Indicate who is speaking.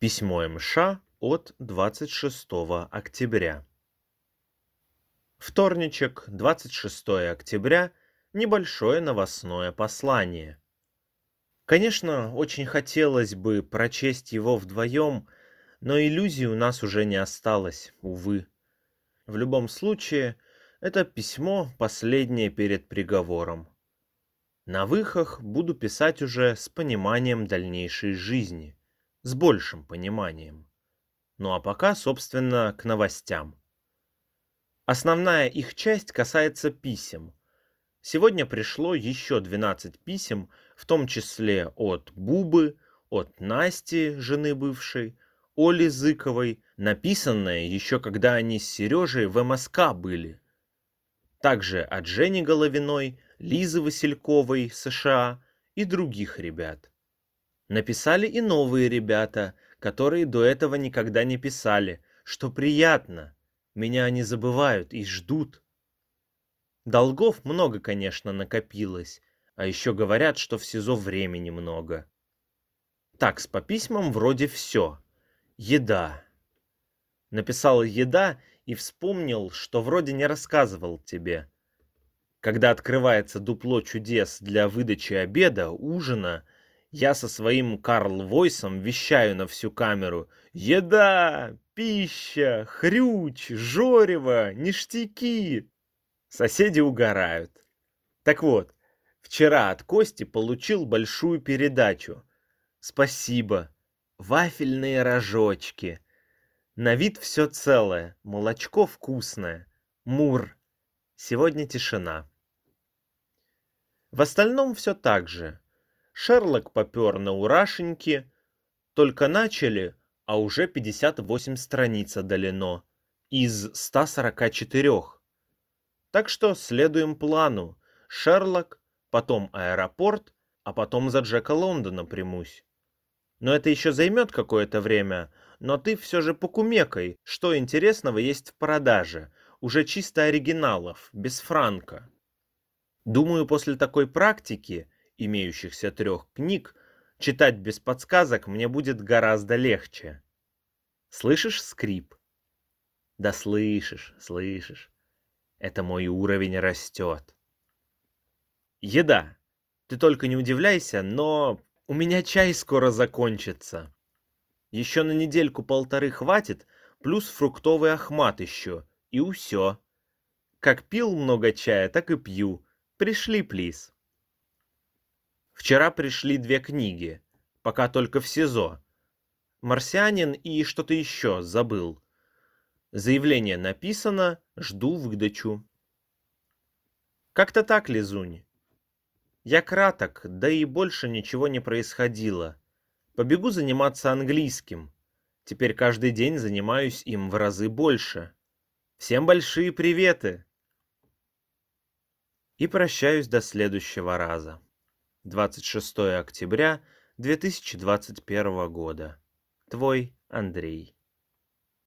Speaker 1: Письмо МШ от 26 октября. Вторничек, 26 октября, небольшое новостное послание. Конечно, очень хотелось бы прочесть его вдвоем, но иллюзий у нас уже не осталось, увы. В любом случае, это письмо последнее перед приговором. На выхах буду писать уже с пониманием дальнейшей жизни с большим пониманием. Ну а пока, собственно, к новостям. Основная их часть касается писем. Сегодня пришло еще 12 писем, в том числе от Бубы, от Насти, жены бывшей, Оли Зыковой, написанное еще когда они с Сережей в МСК были. Также от Жени Головиной, Лизы Васильковой, США и других ребят. Написали и новые ребята, которые до этого никогда не писали, что приятно. Меня они забывают и ждут. Долгов много, конечно, накопилось, а еще говорят, что в СИЗО времени много. Так, с по письмам вроде все. Еда. Написал еда и вспомнил, что вроде не рассказывал тебе. Когда открывается дупло чудес для выдачи обеда, ужина — я со своим Карл Войсом вещаю на всю камеру. Еда, пища, хрюч, жорево, ништяки. Соседи угорают. Так вот, вчера от Кости получил большую передачу. Спасибо. Вафельные рожочки. На вид все целое, молочко вкусное. Мур. Сегодня тишина. В остальном все так же. Шерлок попер на урашеньки. Только начали, а уже 58 страниц одолено. Из 144. Так что следуем плану. Шерлок, потом аэропорт, а потом за Джека Лондона примусь. Но это еще займет какое-то время, но ты все же покумекай, что интересного есть в продаже, уже чисто оригиналов, без франка. Думаю, после такой практики имеющихся трех книг, читать без подсказок мне будет гораздо легче. Слышишь скрип? Да слышишь, слышишь. Это мой уровень растет. Еда. Ты только не удивляйся, но у меня чай скоро закончится. Еще на недельку-полторы хватит, плюс фруктовый ахмат еще, и усё. Как пил много чая, так и пью. Пришли, плиз. Вчера пришли две книги, пока только в СИЗО. «Марсианин» и что-то еще забыл. Заявление написано, жду выдачу. Как-то так, Лизунь. Я краток, да и больше ничего не происходило. Побегу заниматься английским. Теперь каждый день занимаюсь им в разы больше. Всем большие приветы! И прощаюсь до следующего раза. 26 октября 2021 года. Твой Андрей.